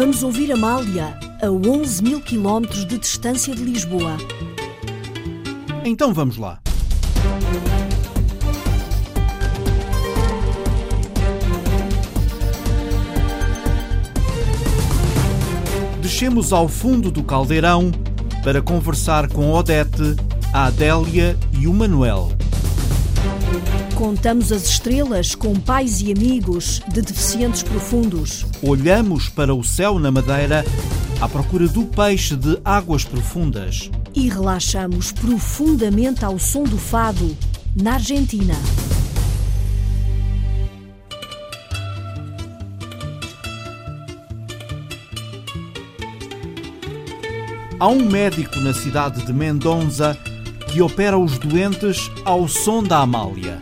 Vamos ouvir Amália, a 11 mil quilómetros de distância de Lisboa. Então vamos lá. Descemos ao fundo do caldeirão para conversar com Odete, a Adélia e o Manuel. Contamos as estrelas com pais e amigos de deficientes profundos. Olhamos para o céu na Madeira à procura do peixe de águas profundas. E relaxamos profundamente ao som do fado na Argentina. Há um médico na cidade de Mendonça que opera os doentes ao som da Amália.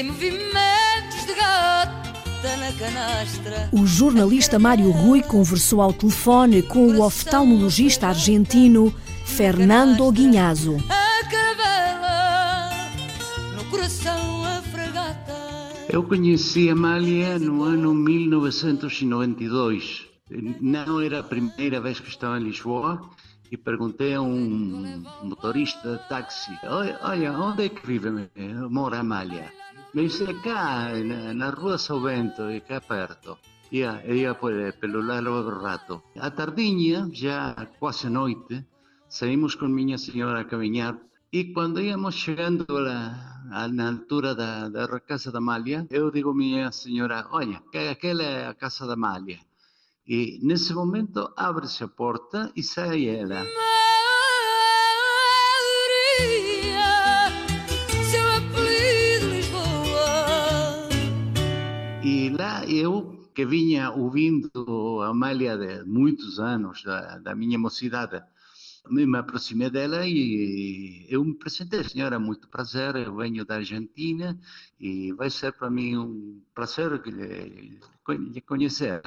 Tem movimentos de gata na canastra. O jornalista Mário Rui conversou ao telefone com o oftalmologista argentino Fernando Guinhazo. A caravela no coração a fragata. Eu conheci a Amália no ano 1992. Não era a primeira vez que estava em Lisboa e perguntei a um motorista de táxi: Olha, olha onde é que vive? Mora a Amália? Cá, na, na rua São Bento, e cá perto. Ia, ia pelo largo rato. À tardinha, já quase noite, saímos com minha senhora a caminhar e quando íamos chegando a, na altura da, da casa da Amália, eu digo à minha senhora, olha, que aquela é a casa da Amália. E nesse momento abre-se a porta e sai ela. Lá eu, que vinha ouvindo a Amália de muitos anos, da, da minha mocidade, me, me aproximei dela e eu me apresentei, senhora, muito prazer, eu venho da Argentina e vai ser para mim um prazer lhe, lhe conhecer.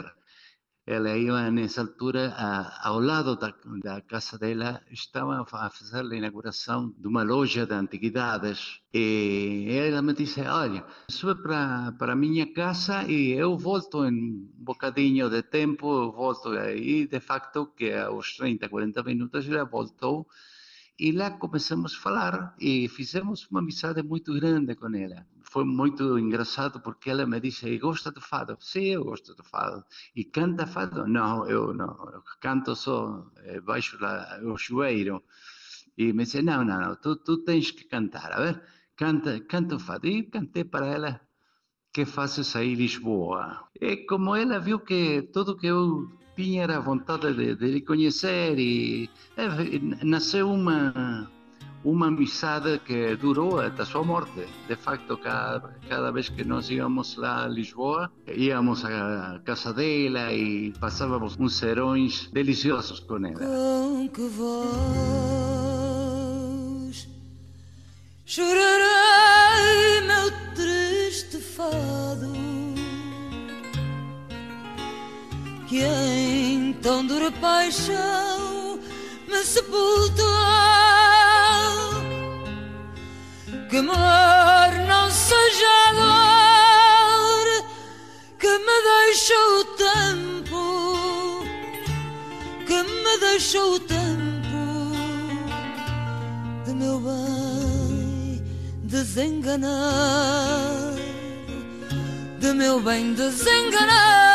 Ela ia nessa altura, a, ao lado da, da, casa dela, estava a fazer a inauguração de uma loja de antiguidades. E ela me disse: Olha, sube para, para minha casa e eu volto em um bocadinho de tempo. Eu volto aí, de facto, que aos 30, 40 minutos ela voltou. E lá começamos a falar e fizemos uma amizade muito grande com ela. Foi muito engraçado porque ela me disse: Gosta do fado? Sim, eu gosto do fado. E canta fado? Não, eu não. Eu canto só eh, baixo lá, o chuveiro. E me disse: Não, não, não, tu, tu tens que cantar. A ver, canta, canta o fado. E cantei para ela que fazes aí Lisboa. E como ela viu que tudo que eu tinha era vontade de, de lhe conhecer e é, nasceu uma uma amizade que durou até a sua morte. De facto, cada, cada vez que nós íamos lá a Lisboa, íamos à casa dela e passávamos uns serões deliciosos com ela. Com que voz chorarei meu triste fado que em tão dura paixão me sepultou que amor não seja dor que me deixou o tempo que me deixou o tempo de meu bem desenganado de meu bem desenganado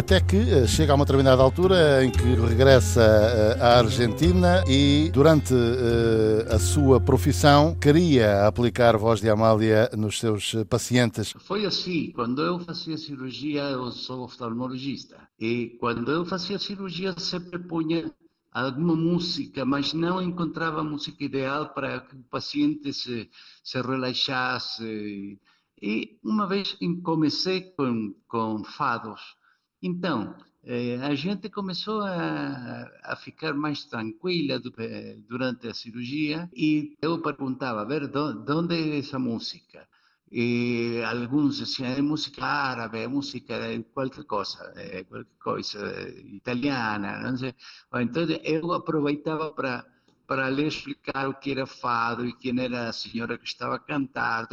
Até que eh, chega a uma determinada altura em que regressa eh, à Argentina e, durante eh, a sua profissão, queria aplicar voz de Amália nos seus pacientes. Foi assim, quando eu fazia cirurgia, eu sou oftalmologista, e quando eu fazia cirurgia sempre punha alguma música, mas não encontrava a música ideal para que o paciente se, se relaxasse. E uma vez comecei com, com fados. Então, eh, a gente começou a, a ficar mais tranquila do, durante a cirurgia e eu perguntava, a ver, de onde é essa música? e alguns diziam é música árabe, é música qualquer coisa, é qualquer coisa italiana, não sei. Então eu aproveitava para para lhe explicar o que era fado e quem era a senhora que estava a cantar.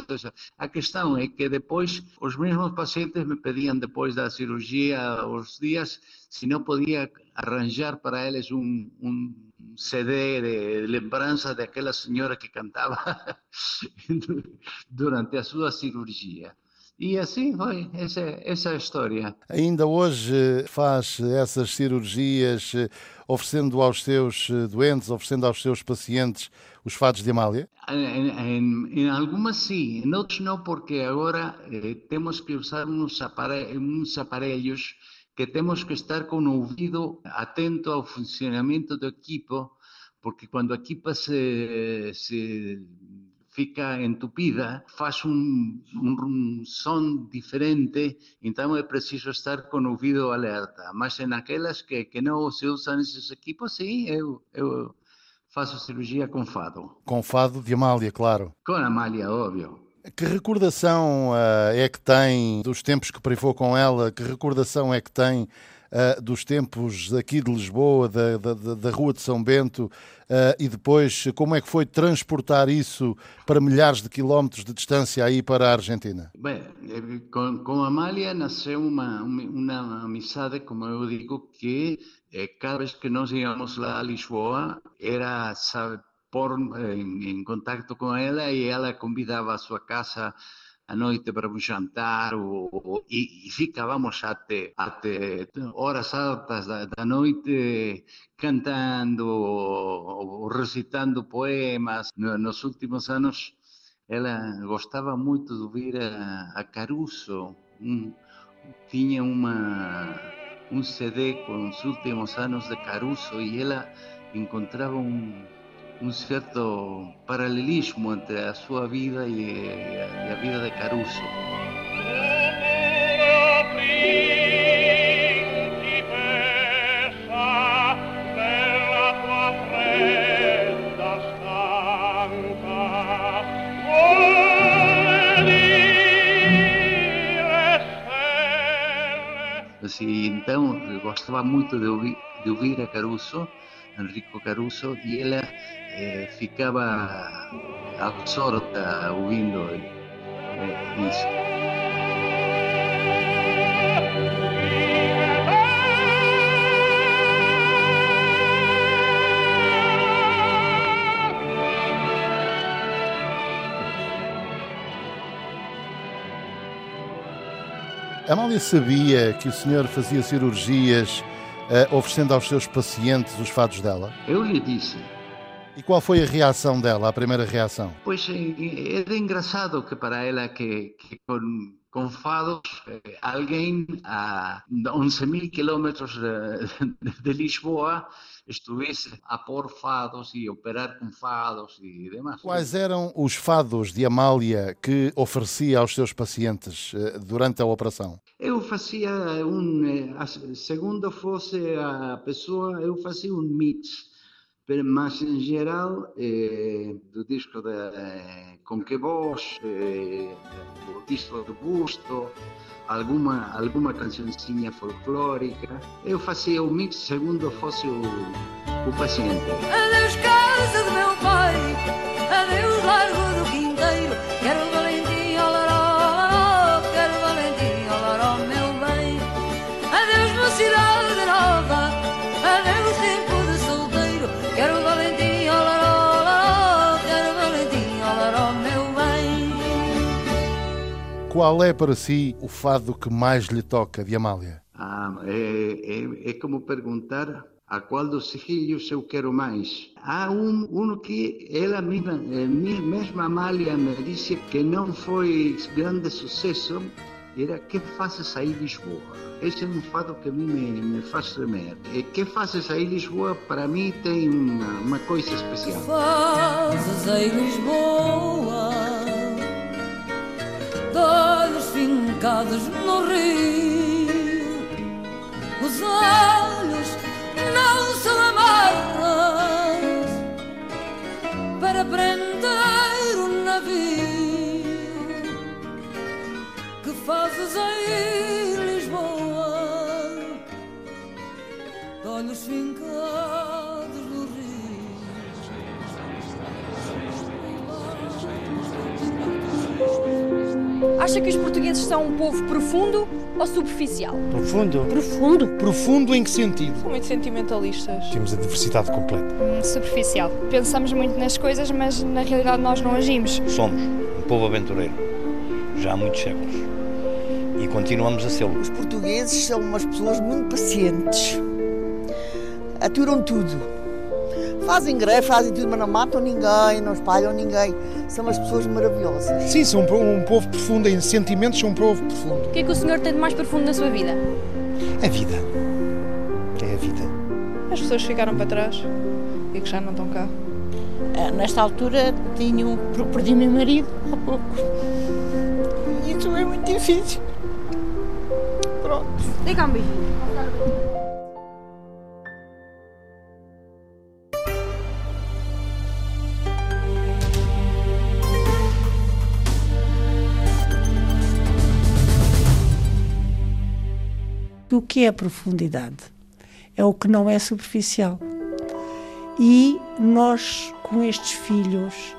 A questão é que depois os mesmos pacientes me pediam depois da cirurgia os dias se não podia arranjar para eles um, um CD de lembrança daquela senhora que cantava durante a sua cirurgia. E assim foi, essa, essa é a história. Ainda hoje faz essas cirurgias oferecendo aos seus doentes, oferecendo aos seus pacientes os fados de Amália? Em, em, em algumas sim, em outros não, porque agora eh, temos que usar uns aparelhos, uns aparelhos que temos que estar com o ouvido atento ao funcionamento do equipo, porque quando a equipa se, se fica entupida, faz um, um, som diferente, então é preciso estar com o ouvido alerta. Mas naquelas que, que não se usam esses equipos, sim, eu, eu faço cirurgia com fado. Com fado de Amália, claro. Com Amália, óbvio. Que recordação uh, é que tem dos tempos que privou com ela? Que recordação é que tem uh, dos tempos aqui de Lisboa, da, da, da Rua de São Bento, uh, e depois como é que foi transportar isso para milhares de quilómetros de distância aí para a Argentina? Bem, eh, com, com Amália nasceu uma, uma amizade, como eu digo, que cada vez que nós íamos lá a Lisboa, era, sabe, por em, em contato com ela e ela convidava a sua casa à noite para um jantar ou, ou, e, e, ficávamos até, até horas altas da, da noite cantando ou, ou, recitando poemas. Nos últimos anos ela gostava muito de ouvir a, a Caruso. Um, tinha uma, um CD com os últimos anos de Caruso e ela encontrava um um certo paralelismo entre a sua vida e, e a vida de Caruso. Assim, então, gostava muito de ouvir, de ouvir a Caruso Enrico Caruso e ela eh, ficava absorta ouvindo eh, isso. Amália sabia que o senhor fazia cirurgias uh, oferecendo aos seus pacientes os fados dela? Eu lhe disse. E qual foi a reação dela, a primeira reação? Pois era engraçado que para ela que, que com, com fados eh, alguém a 11 mil quilómetros de, de Lisboa estivesse a pôr fados e operar com fados e demais. Quais eram os fados de Amália que oferecia aos seus pacientes eh, durante a operação? Eu fazia um, eh, segundo fosse a pessoa, eu fazia um mix, mas em geral, eh, do disco de eh, Com Que Voz, eh, do disco do Busto, alguma, alguma cançãozinha folclórica. Eu fazia o mix segundo fosse o, o paciente. Adeus casa do meu pai, adeus largo do Qual é para si o fado que mais lhe toca de Amália? Ah, é, é, é como perguntar a qual dos filhos eu quero mais. Há um, um que ela mesma, eh, mesma Amália me disse que não foi grande sucesso, era Que fazes aí Lisboa? Esse é um fado que a mim me, me faz tremer. E Que fazes aí Lisboa, para mim, tem uma, uma coisa especial. Fazes em Lisboa, olhos fincados no rio. Os olhos não são amarras para prender um navio. Que fazes aí, Lisboa? De olhos fincados. Acha que os portugueses são um povo profundo ou superficial? Profundo. Profundo. Profundo em que sentido? São muito sentimentalistas. Temos a diversidade completa. Hum, superficial. Pensamos muito nas coisas, mas na realidade nós não agimos. Somos um povo aventureiro, já há muitos séculos. E continuamos a ser. Os portugueses são umas pessoas muito pacientes. Aturam tudo. Fazem greve, fazem tudo, mas não matam ninguém, não espalham ninguém. São umas pessoas maravilhosas. Sim, são um povo profundo em sentimentos, são um povo profundo. O que é que o senhor tem de mais profundo na sua vida? A vida. É a vida. As pessoas ficaram para trás e que já não estão cá. Ah, nesta altura tinha, perdi meu marido há pouco. E isso é muito difícil. Pronto. Dê O que é profundidade? É o que não é superficial. E nós, com estes filhos,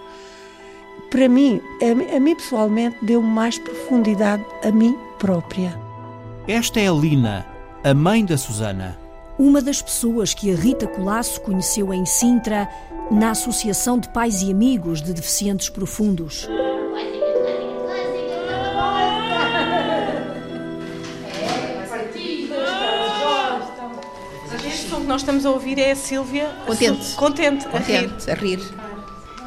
para mim, a, a mim pessoalmente, deu mais profundidade a mim própria. Esta é a Lina, a mãe da Susana. Uma das pessoas que a Rita Colasso conheceu em Sintra, na Associação de Pais e Amigos de Deficientes Profundos. Nós estamos a ouvir é a Sílvia contente, contente, contente a rir. A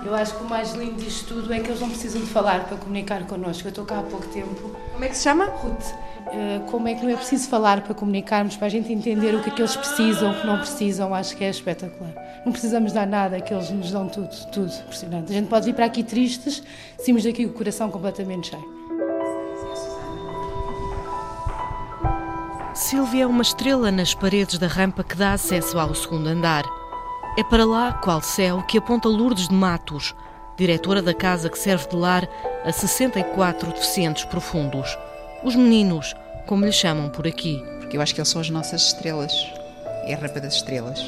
rir. Eu acho que o mais lindo disto tudo é que eles não precisam de falar para comunicar connosco. Eu estou cá há pouco tempo. Como é que se chama? Ruth. Uh, como é que não é preciso falar para comunicarmos, para a gente entender o que é que eles precisam, o que não precisam, acho que é espetacular. Não precisamos dar nada, que eles nos dão tudo, tudo, impressionante. A gente pode vir para aqui tristes, saímos daqui com o coração completamente cheio. Silvia é uma estrela nas paredes da rampa que dá acesso ao segundo andar. É para lá, qual céu, que aponta Lourdes de Matos, diretora da casa que serve de lar a 64 deficientes profundos. Os meninos, como lhes chamam por aqui. Porque eu acho que eles são as nossas estrelas. É a rampa das estrelas.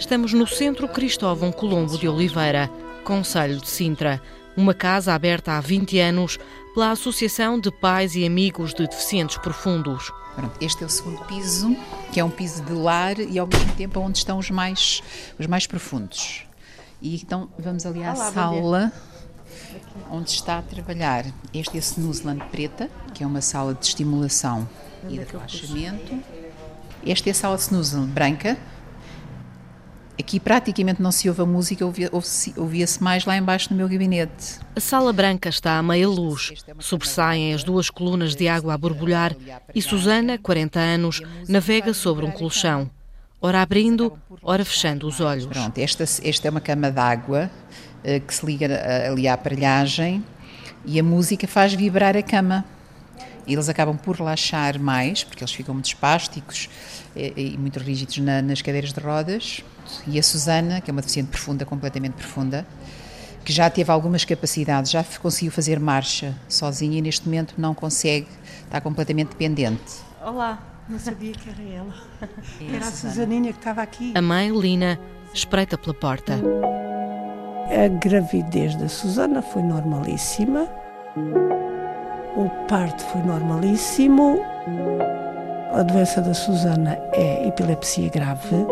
Estamos no Centro Cristóvão Colombo de Oliveira, Conselho de Sintra, uma casa aberta há 20 anos pela Associação de Pais e Amigos de Deficientes Profundos. Pronto, este é o segundo piso, que é um piso de lar e ao mesmo tempo onde estão os mais, os mais profundos. E então vamos ali à Olá, sala onde está a trabalhar. Este é a Snoozeland Preta, que é uma sala de estimulação e de relaxamento. Esta é a sala de Snoozeland Branca, Aqui praticamente não se ouve a música, ouvia-se mais lá embaixo no meu gabinete. A sala branca está à meia luz. Sobressaem as duas colunas de água a borbulhar e Susana, 40 anos, navega sobre um colchão. Ora abrindo, ora fechando os olhos. Pronto, esta, esta é uma cama d'água uh, que se liga uh, ali à aparelhagem e a música faz vibrar a cama. E eles acabam por relaxar mais, porque eles ficam muito espásticos e, e muito rígidos na, nas cadeiras de rodas. E a Susana, que é uma deficiente profunda, completamente profunda, que já teve algumas capacidades, já conseguiu fazer marcha sozinha e neste momento não consegue, está completamente dependente. Olá, não sabia que era ela. É era a Susaninha que estava aqui. A mãe, Lina, espreita pela porta. A gravidez da Susana foi normalíssima. O parto foi normalíssimo. A doença da Susana é epilepsia grave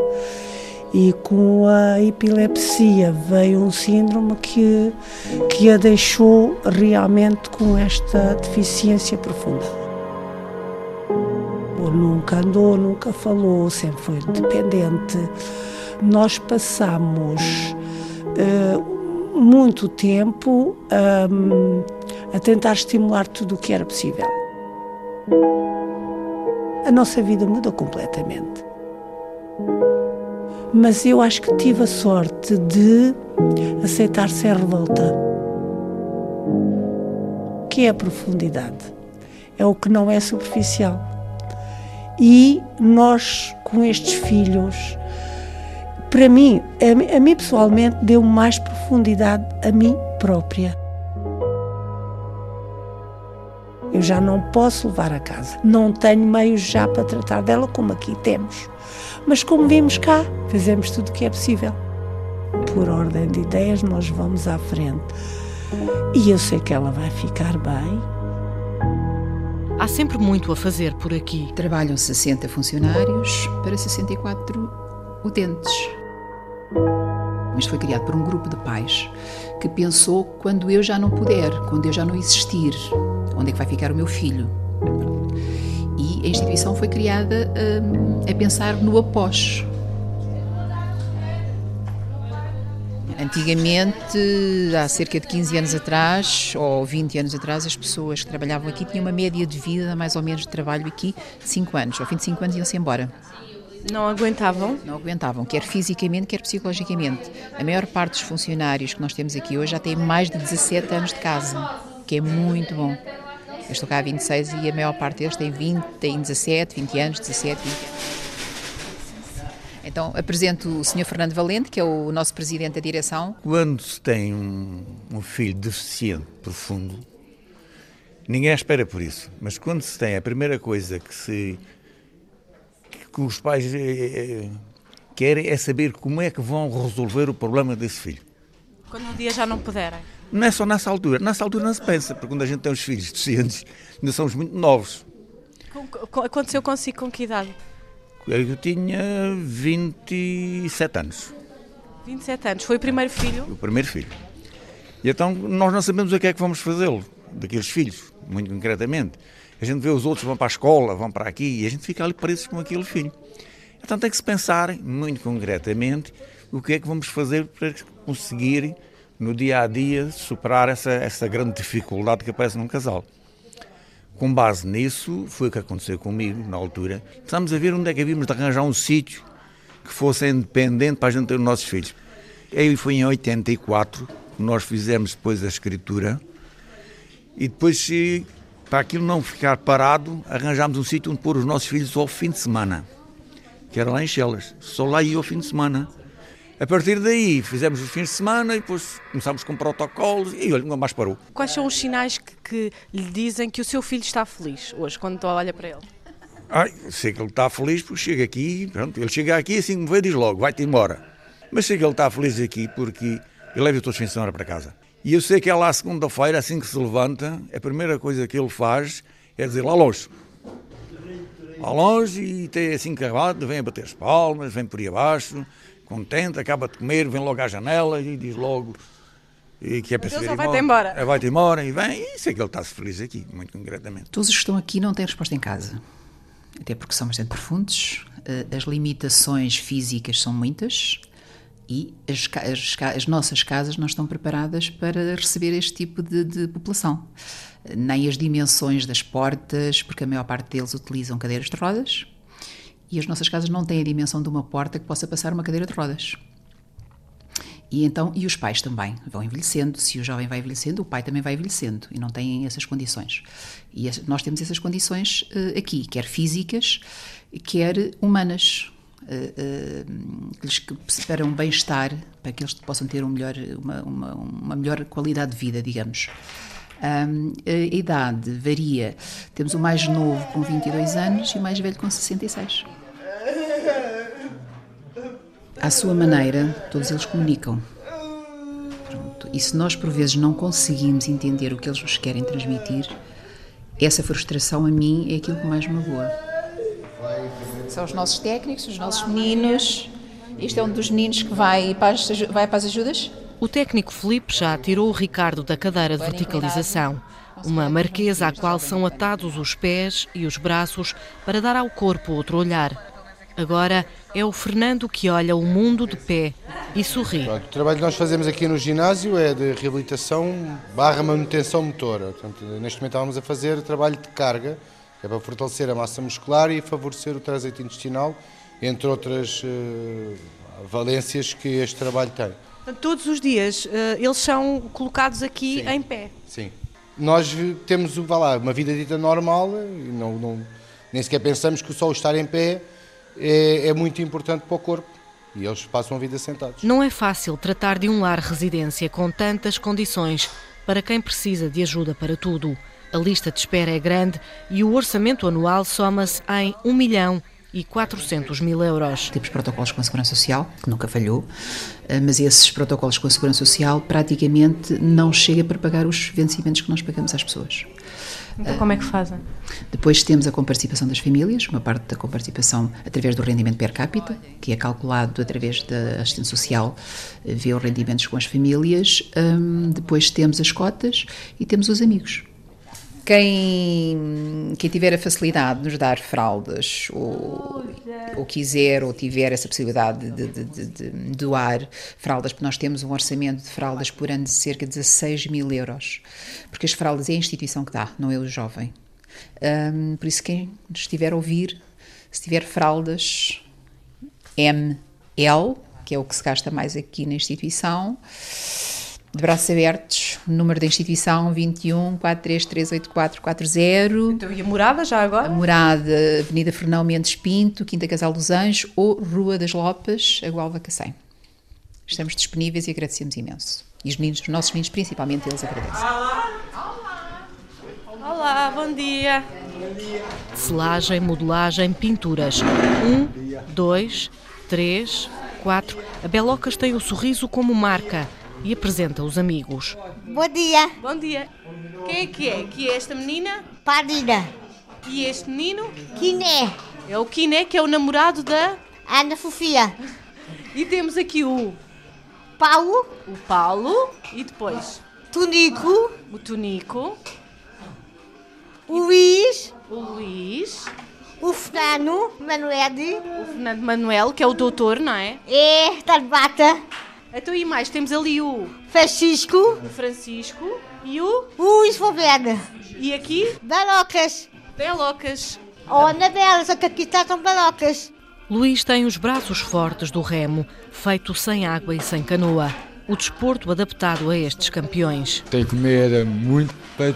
e com a epilepsia veio um síndrome que, que a deixou realmente com esta deficiência profunda. Nunca andou, nunca falou, sempre foi dependente. Nós passamos uh, muito tempo um, a tentar estimular tudo o que era possível. A nossa vida mudou completamente mas eu acho que tive a sorte de aceitar sem revolta. Que é a profundidade? É o que não é superficial. E nós, com estes filhos, para mim, a mim pessoalmente, deu mais profundidade a mim própria. Eu já não posso levar a casa. Não tenho meios já para tratar dela como aqui temos. Mas como vimos cá, fazemos tudo o que é possível. Por ordem de ideias, nós vamos à frente. E eu sei que ela vai ficar bem. Há sempre muito a fazer por aqui. Trabalham 60 funcionários para 64 utentes. Isto foi criado por um grupo de pais que pensou quando eu já não puder, quando eu já não existir, onde é que vai ficar o meu filho? E a instituição foi criada hum, a pensar no após. Antigamente, há cerca de 15 anos atrás, ou 20 anos atrás, as pessoas que trabalhavam aqui tinham uma média de vida, mais ou menos, de trabalho aqui, de 5 anos. Ao fim de 5 anos iam-se embora. Não aguentavam? Não aguentavam, quer fisicamente, quer psicologicamente. A maior parte dos funcionários que nós temos aqui hoje já têm mais de 17 anos de casa, que é muito bom. Eu estou cá há 26 e a maior parte deles tem 20, tem 17, 20 anos, 17, 20 anos. Então, apresento o Sr. Fernando Valente, que é o nosso presidente da direção. Quando se tem um, um filho deficiente profundo, ninguém espera por isso. Mas quando se tem a primeira coisa que se que os pais é, querem é saber como é que vão resolver o problema desse filho. Quando um dia já não puderem. Não é só nessa altura. Nessa altura não se pensa, porque quando a gente tem os filhos deficientes, ainda somos muito novos. Aconteceu consigo com que idade? Eu tinha 27 anos. 27 anos. Foi o primeiro filho? O primeiro filho. E então nós não sabemos o que é que vamos fazê-lo, daqueles filhos, muito concretamente. A gente vê os outros vão para a escola, vão para aqui, e a gente fica ali preso com aquele filho. Então tem que se pensar, muito concretamente, o que é que vamos fazer para conseguir, no dia a dia, superar essa, essa grande dificuldade que aparece num casal. Com base nisso, foi o que aconteceu comigo na altura. Começámos a ver onde é que havíamos de arranjar um sítio que fosse independente para a gente ter os nossos filhos. Aí foi em 84 que nós fizemos depois a escritura e depois, para aquilo não ficar parado, arranjámos um sítio onde pôr os nossos filhos ao fim de semana, que era lá em Chelas. Só lá ia ao fim de semana. A partir daí fizemos os fins de semana e depois começámos com protocolos e olha, nunca mais parou. Quais são os sinais que, que, lhe dizem que o seu filho está feliz hoje, quando olha para ele? Ai, sei que ele está feliz porque chega aqui, pronto, ele chega aqui assim me vê diz logo, vai-te embora. Mas sei que ele está feliz aqui porque ele leva todos os fins de semana para casa. E eu sei que é lá segunda-feira, assim que se levanta, a primeira coisa que ele faz é dizer lá longe. Lá longe e tem assim acabado, vem a bater as palmas, vem por aí abaixo, contente, acaba de comer, vem logo à janela e diz logo e que é para Deus vai-te embora. É, vai-te embora e vem, e sei que ele está-se feliz aqui, muito concretamente. Todos os que estão aqui não têm resposta em casa, até porque são bastante profundos, as limitações físicas são muitas e as, as, as nossas casas não estão preparadas para receber este tipo de, de população. Nem as dimensões das portas, porque a maior parte deles utilizam cadeiras de rodas, e as nossas casas não têm a dimensão de uma porta que possa passar uma cadeira de rodas. E então, e os pais também vão envelhecendo. Se o jovem vai envelhecendo, o pai também vai envelhecendo e não têm essas condições. E nós temos essas condições uh, aqui, quer físicas, quer humanas, uh, uh, que lhes para um bem-estar, para que eles possam ter um melhor, uma, uma, uma melhor qualidade de vida, digamos. Um, a idade varia. Temos o mais novo com 22 anos e o mais velho com 66. À sua maneira, todos eles comunicam. Pronto. E se nós, por vezes, não conseguimos entender o que eles nos querem transmitir, essa frustração a mim é aquilo que mais me magoa. São os nossos técnicos, os nossos meninos. Este é um dos meninos que vai para as, vai para as ajudas. O técnico Felipe já tirou o Ricardo da cadeira de verticalização, uma marquesa à qual são atados os pés e os braços para dar ao corpo outro olhar. Agora é o Fernando que olha o mundo de pé e sorri. Pronto, o trabalho que nós fazemos aqui no ginásio é de reabilitação barra manutenção motora. Portanto, neste momento estávamos a fazer trabalho de carga, que é para fortalecer a massa muscular e favorecer o trânsito intestinal, entre outras uh, valências que este trabalho tem. Todos os dias uh, eles são colocados aqui Sim. em pé. Sim. Nós temos lá, uma vida dita normal e não, não, nem sequer pensamos que só o estar em pé é, é, muito importante para o corpo e eles passam a vida sentados. Não é fácil tratar de um lar residência com tantas condições para quem precisa de ajuda para tudo. A lista de espera é grande e o orçamento anual soma-se em 1 milhão e 400 mil euros. Temos protocolos com a Segurança Social, que nunca falhou, eh, mas esses protocolos com a Segurança Social praticamente não chega para pagar os vencimentos que nós pagamos às pessoas. Então, como é que fazem? Depois temos a comparticipação das famílias, uma parte da comparticipação através do rendimento per capita, que é calculado através da assistência social, eh, vê os rendimentos com as famílias. Hum, depois temos as cotas e temos os amigos. Quem, quem tiver a facilidade de nos dar fraldas ou, ou quiser ou tiver essa possibilidade de, de, de, de, doar fraldas, porque nós temos um orçamento de fraldas por ano de cerca de 16 mil euros, porque as fraldas é a instituição que dá, não é o jovem. Um, por isso, quem estiver a ouvir, se tiver fraldas ML, que é o que se gasta mais aqui na instituição, de braços abertos, número da instituição 21 4338440. Então, e a morada já agora? A morada, Avenida Fernão Mendes Pinto, Quinta Casal dos Anjos ou Rua das Lopas, a Gualva Cacém. Estamos disponíveis e agradecemos imenso. E os meninos, os nossos meninos, principalmente, eles agradecem. Olá, bom dia. Selagem, modelagem, pinturas. Um, dois, três, quatro. A Belocas tem o sorriso como marca e apresenta os amigos. Bom dia. Bom dia. Quem é que é? Que é esta menina? Padina. E este menino? Quiné. É o Quiné, que é o namorado da... Ana Sofia. E temos aqui o... Paulo. O Paulo. E depois? Tunico. O Tunico. O Luís. O Luís. O Fernando Manuel. O Fernando Manuel, que é o doutor, não é? É, está de bata. Então e mais? Temos ali o... Francisco. O Francisco. E o... O Luís Foveda. E aqui? Belocas. Belocas. Oh, Anabela, só que aqui está com Belocas. Luís tem os braços fortes do remo, feito sem água e sem canoa. O desporto adaptado a estes campeões. Tem que comer muito para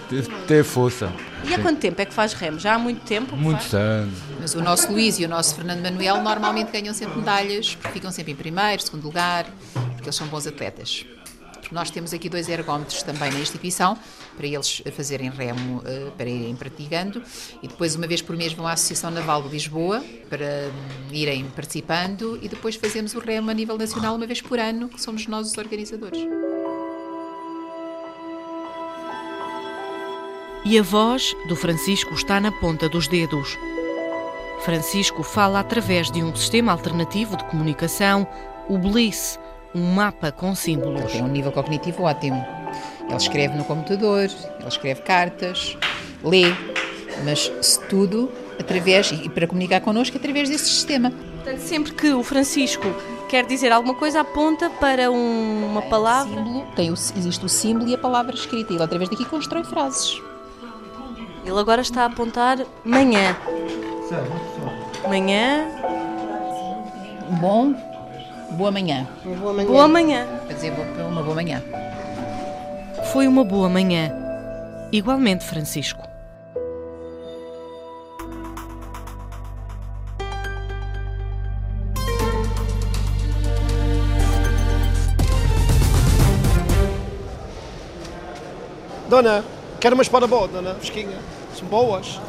ter força. E há quanto tempo é que faz remo? Já há muito tempo? Muitos anos. Mas o nosso Luís e o nosso Fernando Manuel normalmente ganham sempre medalhas, porque ficam sempre em primeiro, segundo lugar, porque eles são bons atletas. Porque nós temos aqui dois ergómetros também na instituição, para eles fazerem remo, eh, para irem praticando, e depois uma vez por mês vão à Associação Naval de Lisboa para hum, irem participando, e depois fazemos o remo a nível nacional uma vez por ano, que somos nós os organizadores. E a voz do Francisco está na ponta dos dedos. Francisco fala através de um sistema alternativo de comunicação, o Bliss, um mapa com símbolos. Ele tem um nível cognitivo ótimo. Ele escreve no computador, ele escreve cartas, lê, mas tudo através, e para comunicar connosco, através desse sistema. Portanto, sempre que o Francisco quer dizer alguma coisa, aponta para um, uma palavra. Símbolo, tem o, existe o símbolo e a palavra escrita. Ele, através daqui, constrói frases. Ele agora está a apontar manhã. Manhã. Bom. Boa manhã. Boa manhã. Boa manhã. Quer dizer, uma boa manhã. Foi uma boa manhã. Igualmente, Francisco. Dona, quero uma espada boa, dona, fresquinha. São boas.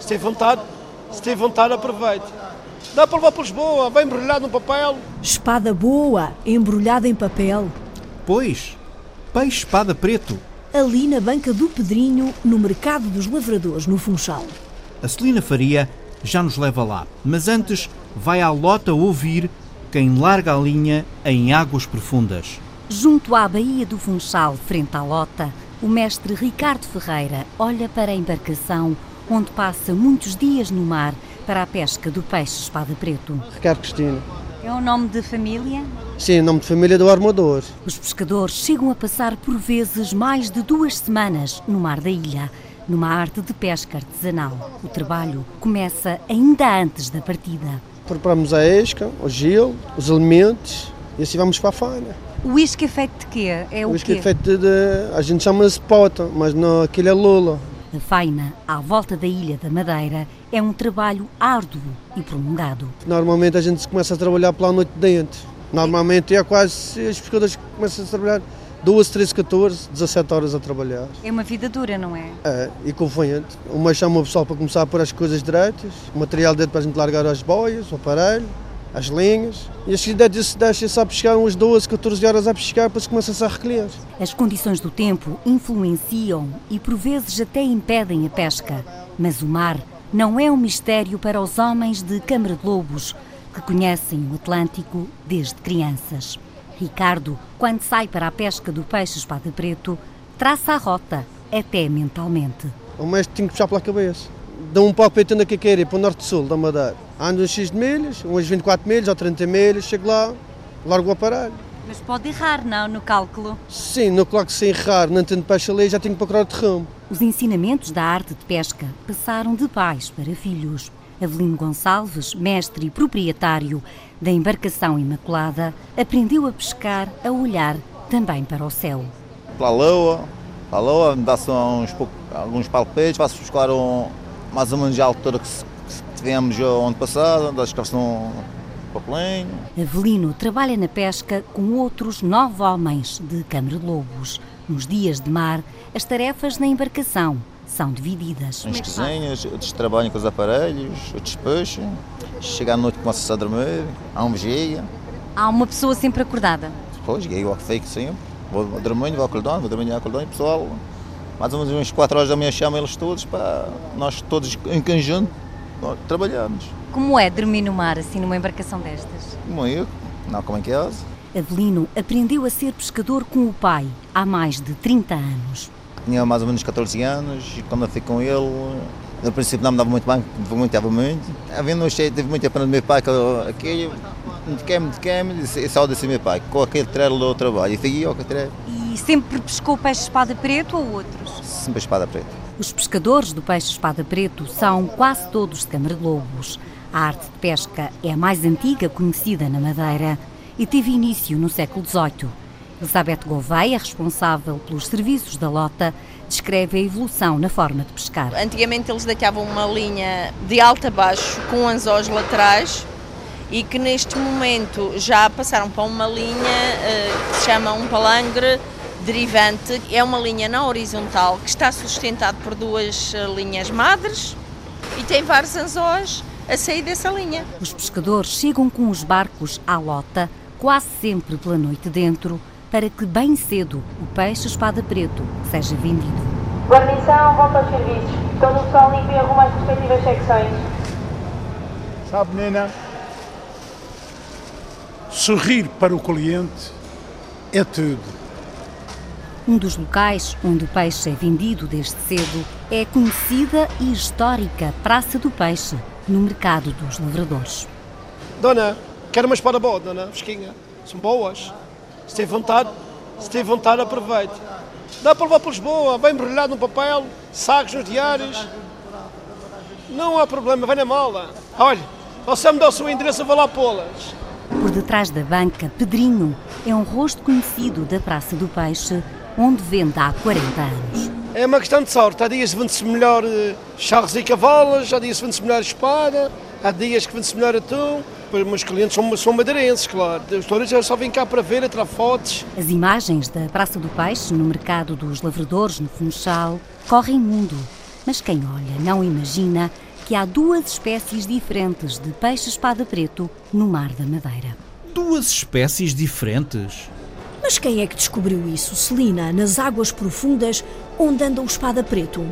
Se tem vontade, se tem vontade, aproveite. Dá para levar para Lisboa, bem embrulhado no papel. Espada boa, embrulhada em papel. Pois, peixe espada preto. Ali na banca do Pedrinho, no Mercado dos Lavradores, no Funchal. A Celina Faria já nos leva lá, mas antes vai à lota ouvir quem larga a linha em águas profundas. Junto à Baía do Funchal, frente à lota, o mestre Ricardo Ferreira olha para a embarcação onde passa muitos dias no mar para a pesca do peixe espada preto. Ricardo Cristina. É um nome de família? Sim, nome de família do armador. Os pescadores chegam a passar por vezes mais de duas semanas no mar da ilha, numa arte de pesca artesanal. O trabalho começa ainda antes da partida. Preparamos a isca, o gelo, os elementos e assim vamos para a faina. O isca é feito de quê? É o, O isca quê? é feito de. A gente chama-se pota, mas não, aquilo é lula. A faina, à volta da Ilha da Madeira, é um trabalho árduo e prolongado. Normalmente a gente começa a trabalhar pela noite dentro. Normalmente é quase os pescadores que começam a trabalhar 12, 13, 14, 17 horas a trabalhar. É uma vida dura, não é? É, e conveniente. Uma chama o pessoal para começar a pôr as coisas direitas, o material dentro para a gente largar as boias, o aparelho, as linhas. E assim deixa-se deixa a pescar umas 12, 14 horas a pescar, depois começa-se a recolher. As condições do tempo influenciam e por vezes até impedem a pesca. Mas o mar não é um mistério para os homens de Câmara de Lobos, que conhecem o Atlântico desde crianças. Ricardo, quando sai para a pesca do peixe espada preto, traça a rota, até mentalmente. O mestre tem que puxar pela cabeça. Dá um palpite onde é que quer ir, para o norte-sul da Madeira. Ando uns X de milhas, uns 24 milhas ou 30 milhas, chego lá, largo o aparelho. Mas pode errar, não, no cálculo? Sim, no que sem errar, não tendo peixe ali, já tenho que procurar outro rumo. Os ensinamentos da arte de pesca passaram de pais para filhos. Avelino Gonçalves, mestre e proprietário da embarcação Imaculada, aprendeu a pescar a olhar também para o céu. Pela lua, a lua, me dá-se uns, alguns palpites, faço buscar um, mais ou menos a altura que, que tivemos o ano passado, das que um papelinho. Avelino trabalha na pesca com outros nove homens de Câmara de Lobos. Nos dias de mar, as tarefas na embarcação são divididas. Uns cozinhas, outros trabalham com os aparelhos, outros peixes. Chega à noite começa a dormir, há um vigia. Há uma pessoa sempre acordada? Depois, eu fico sempre. Vou dormindo, vou acordando, vou dormindo, acordando e pessoal, mais ou menos umas 4 horas da manhã chamam eles todos para nós todos em conjunto trabalharmos. Como é dormir no mar, assim, numa embarcação destas? Como eu, não como em casa. Avelino aprendeu a ser pescador com o pai há mais de 30 anos. Tinha mais ou menos 14 anos e quando eu fui com ele, no princípio não me dava muito bem, muito, dava muito. Havendo um cheio, tive muito a pena do meu pai, que aquele, de queime, de queime, e só desse meu pai, com aquele trelo do trabalho. E fui eu que. E sempre pescou peixe espada preto ou outros? Sempre espada preta. Os pescadores do peixe espada preto são quase todos de Câmara de Lobos. A arte de pesca é a mais antiga conhecida na Madeira e teve início no século XVIII. Elizabeth Gouveia, responsável pelos serviços da Lota, descreve a evolução na forma de pescar. Antigamente eles deitavam uma linha de alto a baixo com anzóis laterais e que neste momento já passaram para uma linha uh, que se chama um palangre derivante. É uma linha na horizontal que está sustentado por duas uh, linhas madres e tem vários anzóis a sair dessa linha. Os pescadores chegam com os barcos à lota, quase sempre pela noite dentro, para que bem cedo o peixe espada preto seja vendido. Guarnição, volta aos serviços. Todo o pessoal limpa e arruma as respectivas secções. Sabe, menina, sorrir para o cliente é tudo. Um dos locais onde o peixe é vendido desde cedo é a conhecida e histórica Praça do Peixe, no mercado dos lavradores. Dona, quero uma espada boa, dona, fresquinha. São boas. Se tem vontade, se tem vontade, aproveite. Dá para levar para Lisboa, vem embrulhado no papel, sacos nos diários. Não há problema, vem na mala. Olha, você me dá o seu endereço, eu vou lá pô-las. Por detrás da banca, Pedrinho é um rosto conhecido da Praça do Peixe, onde vende há 40 anos. É uma questão de sorte. Há dias vende-se melhor eh, charros e cavalos, há dias vende-se melhor espada, há dias que vende-se melhor atum. Os meus clientes são, são madeirenses, claro. Os turistas só vêm cá para ver, a tirar fotos. As imagens da Praça do Peixe, no mercado dos lavradores, no Funchal, correm mundo. Mas quem olha não imagina que há duas espécies diferentes de peixe-espada preto no Mar da Madeira. Duas espécies diferentes? Mas quem é que descobriu isso, Celina, nas águas profundas onde anda o espada preto?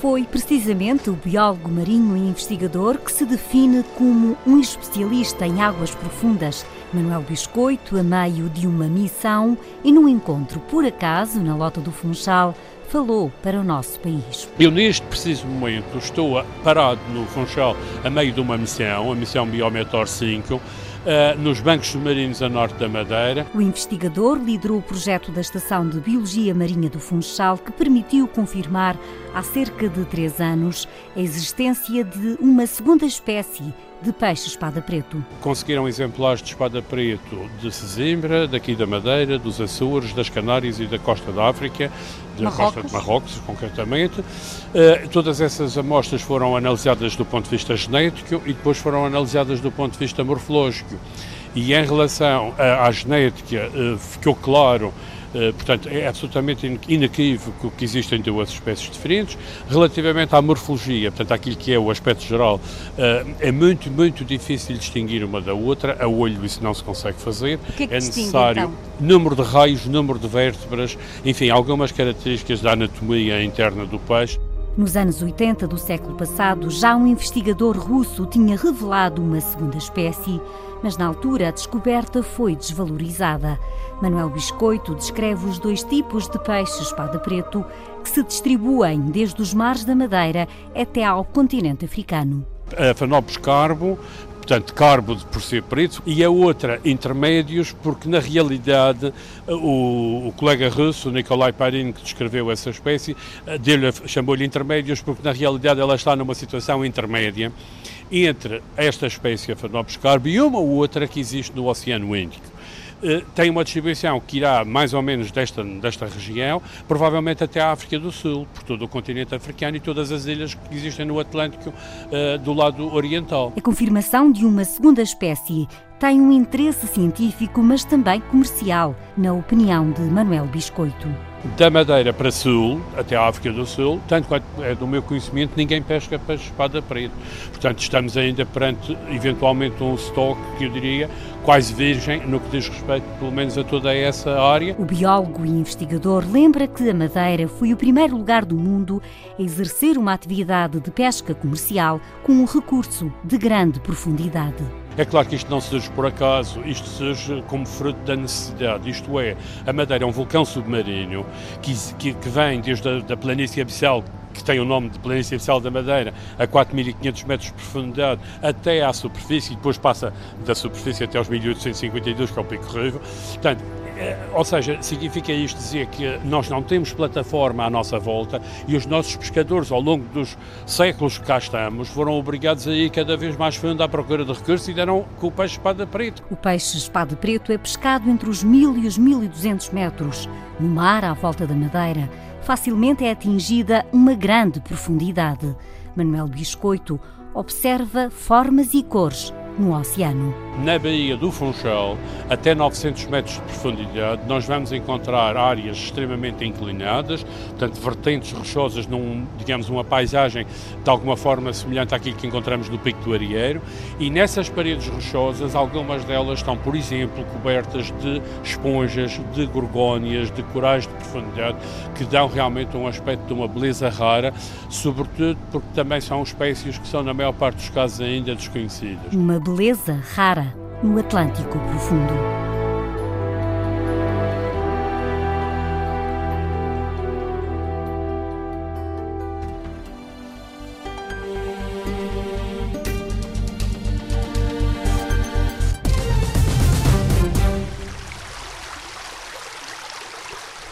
Foi precisamente o biólogo marinho e investigador que se define como um especialista em águas profundas, Manuel Biscoito, a meio de uma missão e num encontro por acaso na Lota do Funchal, falou para o nosso país. Eu, neste preciso momento, estou parado no Funchal a meio de uma missão, a missão Biometor 5, Uh, nos bancos submarinos a norte da Madeira. O investigador liderou o projeto da Estação de Biologia Marinha do Funchal, que permitiu confirmar há cerca de três anos a existência de uma segunda espécie de peixe espada preto. Conseguiram exemplares de espada preto de Sesimbra, daqui da Madeira, dos Açores, das Canárias e da costa da África, da Marrocos. costa de Marrocos, concretamente. Uh, todas essas amostras foram analisadas do ponto de vista genético e depois foram analisadas do ponto de vista morfológico. E em relação à, à genética, uh, ficou claro portanto, é absolutamente inequívoco que existem duas espécies diferentes. Relativamente à morfologia, portanto, àquilo que é o aspecto geral, uh, é muito, muito difícil distinguir uma da outra. A olho isso não se consegue fazer. Que é, que é necessário então? número de raios, número de vértebras, enfim, algumas características da anatomia interna do peixe. Nos anos 80 do século passado, já um investigador russo tinha revelado uma segunda espécie, mas na altura a descoberta foi desvalorizada. Manuel Biscoito descreve os dois tipos de peixe espada preto que se distribuem desde os mares da Madeira até ao continente africano. A carbo portanto, carbo por ser preto, e a outra, intermédios, porque na realidade o, o colega russo, Nikolai Parin, que descreveu essa espécie, chamou-lhe intermédios porque na realidade ela está numa situação intermédia entre esta espécie, a carbo, e uma ou outra que existe no Oceano Índico. Eh, tem uma distribuição que irá mais ou menos desta, desta região, provavelmente até a África do Sul, por todo o continente africano e todas as ilhas que existem no Atlântico uh, do lado oriental. A confirmação de uma segunda espécie tem um interesse científico, mas também comercial, na opinião de Manuel Biscoito da Madeira para Sul, até a África do Sul, tanto quanto é do meu conhecimento, ninguém pesca para espada preta. Portanto, estamos ainda perante, eventualmente, um estoque, que eu diria, quase virgem, no que diz respeito, pelo menos, a toda essa área. O biólogo e investigador lembra que a Madeira foi o primeiro lugar do mundo a exercer uma atividade de pesca comercial com um recurso de grande profundidade. É claro que isto não surge por acaso, isto surge como fruto da necessidade. Isto é, a Madeira é um vulcão submarino que, que, que vem desde a da planície abissal, que tem o nome de Planície Abissal da Madeira, a 4.500 metros de profundidade até à superfície, e depois passa da superfície até aos 1.852, que é o Pico Rivo. Portanto, é, ou seja, significa isto dizer que nós não temos plataforma à nossa volta e os nossos pescadores, ao longo dos séculos que cá estamos, foram obrigados a ir cada vez mais fundo à procura de recursos e deram com o peixe espada preto. O peixe espada preto é pescado entre os 1.000 e os 1.200 metros, no mar à volta da Madeira. Facilmente é atingida uma grande profundidade. Manuel Biscoito observa formas e cores no oceano. Na Baía do Funchal, até 900 metros de profundidade, nós vamos encontrar áreas extremamente inclinadas, portanto, vertentes rochosas, num, digamos, uma paisagem de alguma forma semelhante àquilo que encontramos no Pico do Arieiro, e nessas paredes rochosas, algumas delas estão, por exemplo, cobertas de esponjas, de gorgónias, de corais de profundidade, que dão realmente um aspecto de uma beleza rara, sobretudo porque também são espécies que são, na maior parte dos casos, ainda desconhecidas. Uma beleza rara no Atlântico Profundo.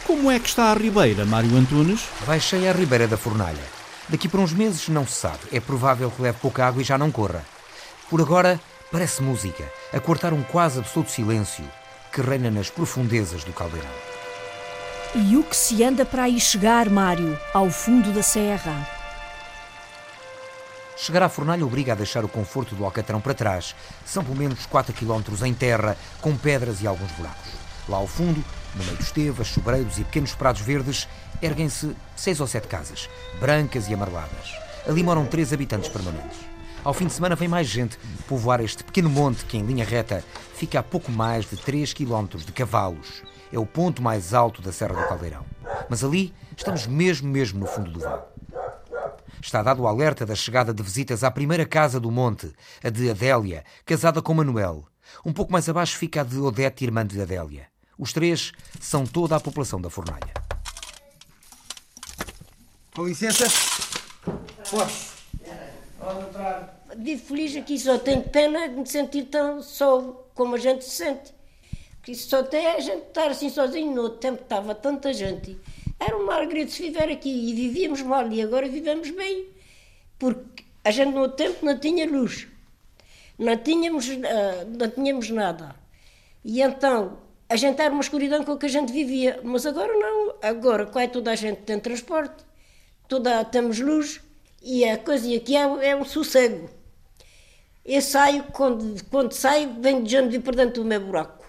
Como é que está a Ribeira, Mário Antunes? Vai cheia a Ribeira da Fornalha. Daqui por uns meses não se sabe. É provável que leve pouca água e já não corra. Por agora, parece música, a cortar um quase absoluto silêncio que reina nas profundezas do caldeirão. E o que se anda para aí chegar, Mário, ao fundo da serra? Chegar à fornalha obriga a deixar o conforto do alcatrão para trás. São pelo menos 4 km em terra, com pedras e alguns buracos. Lá ao fundo, no meio dos tevas, sobreiros e pequenos prados verdes, erguem-se seis ou sete casas, brancas e amareladas. Ali moram três habitantes permanentes. Ao fim de semana vem mais gente povoar este pequeno monte que, em linha reta, fica a pouco mais de 3 km de cavalos. É o ponto mais alto da Serra do Caldeirão. Mas ali estamos mesmo, mesmo no fundo do vale. Está dado o alerta da chegada de visitas à primeira casa do monte, a de Adélia, casada com Manuel. Um pouco mais abaixo fica a de Odete, irmã de Adélia. Os três são toda a população da fornalha. Com licença. Posso? Pode entrar vivo feliz aqui, só tenho pena de me sentir tão só como a gente se sente. Que só tem a gente estar assim sozinho, no outro tempo estava tanta gente. Era um margredo se viver aqui e vivíamos mal e agora vivemos bem. Porque a gente no outro tempo não tinha luz, não tínhamos, uh, não tínhamos nada. E então a gente era uma escuridão com que a gente vivia, mas agora não. Agora, quase toda a gente tem transporte, toda, temos luz e a coisa aqui é, é um sossego. Eu saio, quando, quando saio, venho de de por dentro do meu buraco.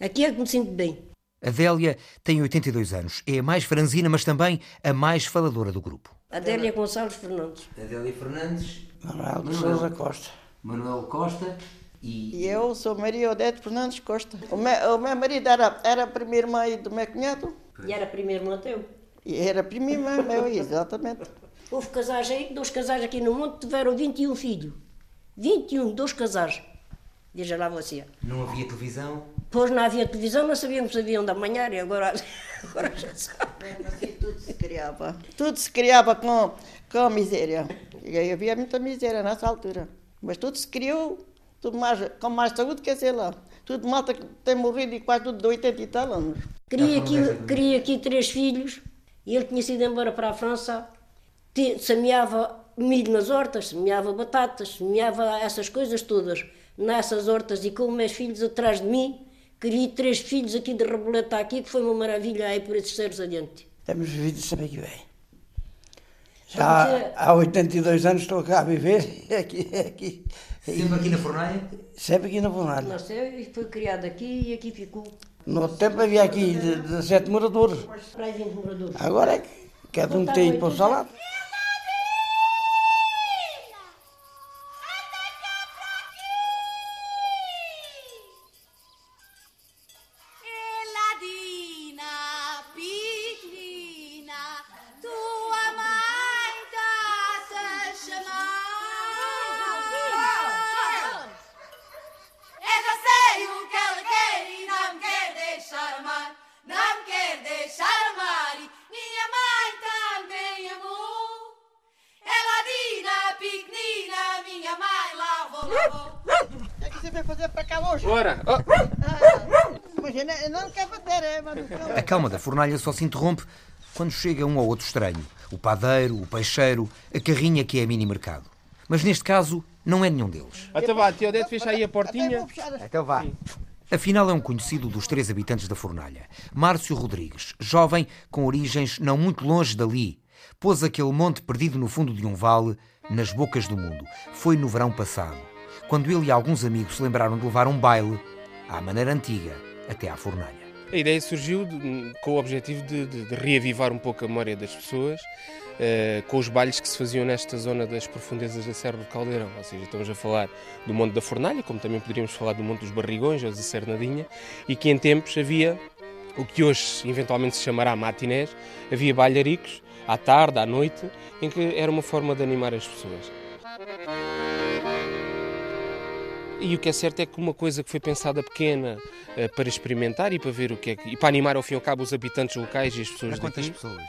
Aqui é que me sinto bem. Adélia tem 82 anos, é a mais franzina, mas também a mais faladora do grupo. Adélia Gonçalves Fernandes. Adélia Fernandes. Manuel de Sousa Costa. Manuel Costa. E... eu sou Maria Odete Fernandes Costa. O meu, o meu marido era, era primeiro mãe do meu cunhado. E era primeiro irmão teu. E era primeiro mãe meu, exatamente. Houve casais aí, dois casais aqui no mundo tiveram 21 filhos. 21, dois casais. Veja lá você. Não havia televisão? Pois não havia televisão, não sabíamos se havia da manhã e agora, agora já sabe. Tudo se criava. Tudo se criava com, com miséria. E aí havia muita miséria nessa altura. Mas tudo se criou tudo mais, com mais saúde, quer dizer lá. Tudo malta que tem morrido e quase tudo de 80 e tal anos. Queria aqui, queria aqui três filhos e ele tinha sido embora para a França. Semeava milho nas hortas, semeava batatas, semeava essas coisas todas nessas hortas e com meus filhos atrás de mim. Queria três filhos aqui de Reboleta aqui, que foi uma maravilha aí por esses seres adiante. Temos vivido sempre aqui bem. Já há 82 anos estou cá a viver aqui. aqui. Sempre aqui na fornalha? Sempre aqui na fornalha. Nasceu e foi criado aqui e aqui ficou. No outro tempo havia aqui 17 moradores. Para aí 20 moradores. Agora é que cada um tem para o salário. Fornalha só se interrompe quando chega um ou outro estranho. O padeiro, o peixeiro, a carrinha que é mini mercado. Mas neste caso, não é nenhum deles. Então vá, tio Odete, fecha aí a portinha. Então vá. Afinal, é um conhecido dos três habitantes da fornalha. Márcio Rodrigues, jovem com origens não muito longe dali. Pôs aquele monte perdido no fundo de um vale, nas bocas do mundo. Foi no verão passado, quando ele e alguns amigos se lembraram de levar um baile, à maneira antiga, até à fornalha. A ideia surgiu de- com o objetivo de, de- de reavivar um pouco a memória das pessoas eh, com os bailes que se faziam nesta zona das profundezas da Serra do Caldeirão. Ou seja, estamos a falar do Monte da Fornalha, como também poderíamos falar do Monte dos Barrigões ou da Cernadinha, e que em tempos havia o que hoje eventualmente se chamará matinés, havia bailaricos à tarde, à noite, em que era uma forma de animar as pessoas. E o que é certo é que uma coisa que foi pensada pequena eh, para experimentar e para ver o que é que. e para animar ao fim e ao cabo os habitantes locais e as pessoas Para quantas daqui. pessoas?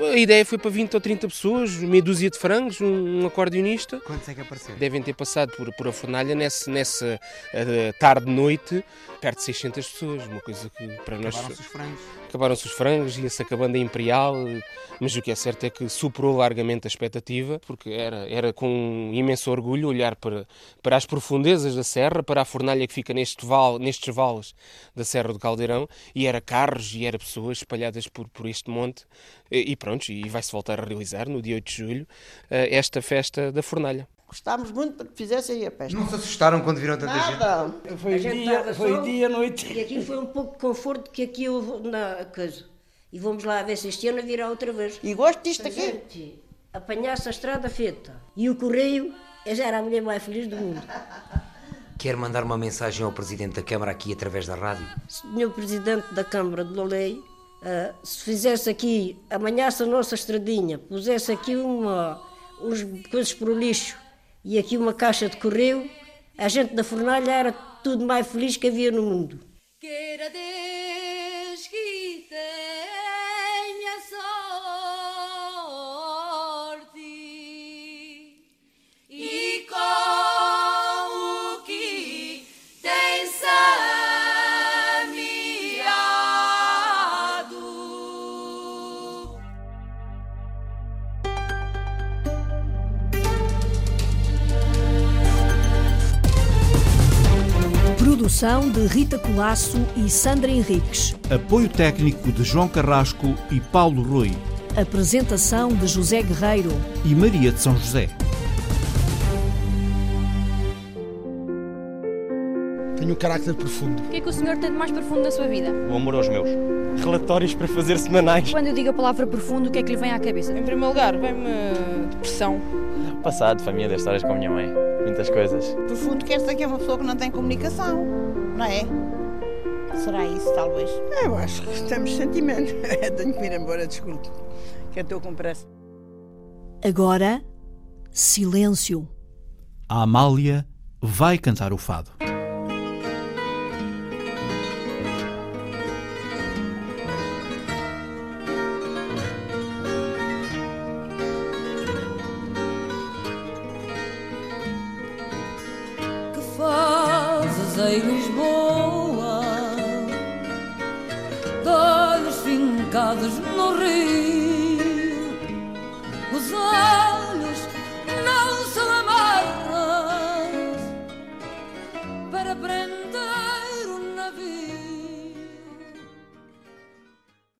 A ideia foi para 20 ou 30 pessoas, meia dúzia de frangos, um, um acordeonista. Quantos é que apareceram? Devem ter passado por, por a fornalha nesse, nessa eh, tarde-noite, perto de 600 pessoas, uma coisa que para nós. Acabaram-se os frangos. Acabaram-se os frangos, ia-se acabando a Imperial, mas o que é certo é que superou largamente a expectativa, porque era, era com imenso orgulho olhar para, para as profundezas da serra, para a fornalha que fica neste val, nestes vales da Serra do Caldeirão, e era carros e era pessoas espalhadas por, por este monte, e, e pronto, e vai-se voltar a realizar no dia 8 de julho eh, esta festa da fornalha. Gostávamos muito para que fizessem a festa. Não se assustaram quando viram tanta gente? Nada. Foi A gente dia, foi só- dia, noite. E aqui foi um pouco de conforto que aqui houve na coisa. E vamos lá ver se este ano virá outra vez. E gosto disto aqui. gente apanhasse a estrada feita e o correio, eu já era a mulher mais feliz do mundo. Quer mandar uma mensagem ao Presidente da Câmara aqui através da rádio? Senhor Presidente da Câmara de Lolei, ah, se fizesse aqui, amanhasse a nossa estradinha, pusesse aqui uma, uns coisas para o lixo e aqui uma caixa de correio, a gente da fornalha era tudo mais feliz que havia no mundo. Produção de Rita Colasso e Sandra Henriques. Apoio técnico de João Carrasco e Paulo Rui. Apresentação de José Guerreiro. E Maria de São José. Tenho um carácter profundo. O que é que o senhor tem de mais profundo na sua vida? O amor aos meus. Relatórios para fazer semanais. Quando eu digo a palavra profundo, o que é que lhe vem à cabeça? Em primeiro lugar, vem-me depressão. Passado, família, histórias com a minha mãe. Muitas coisas. Profundo quer dizer que é uma pessoa que não tem comunicação, não é? Será isso, talvez? Eu acho que temos sentimento. Tenho que ir embora, desculpe, que eu estou com pressa. Agora, silêncio. A Amália vai cantar o fado. Fincados no rio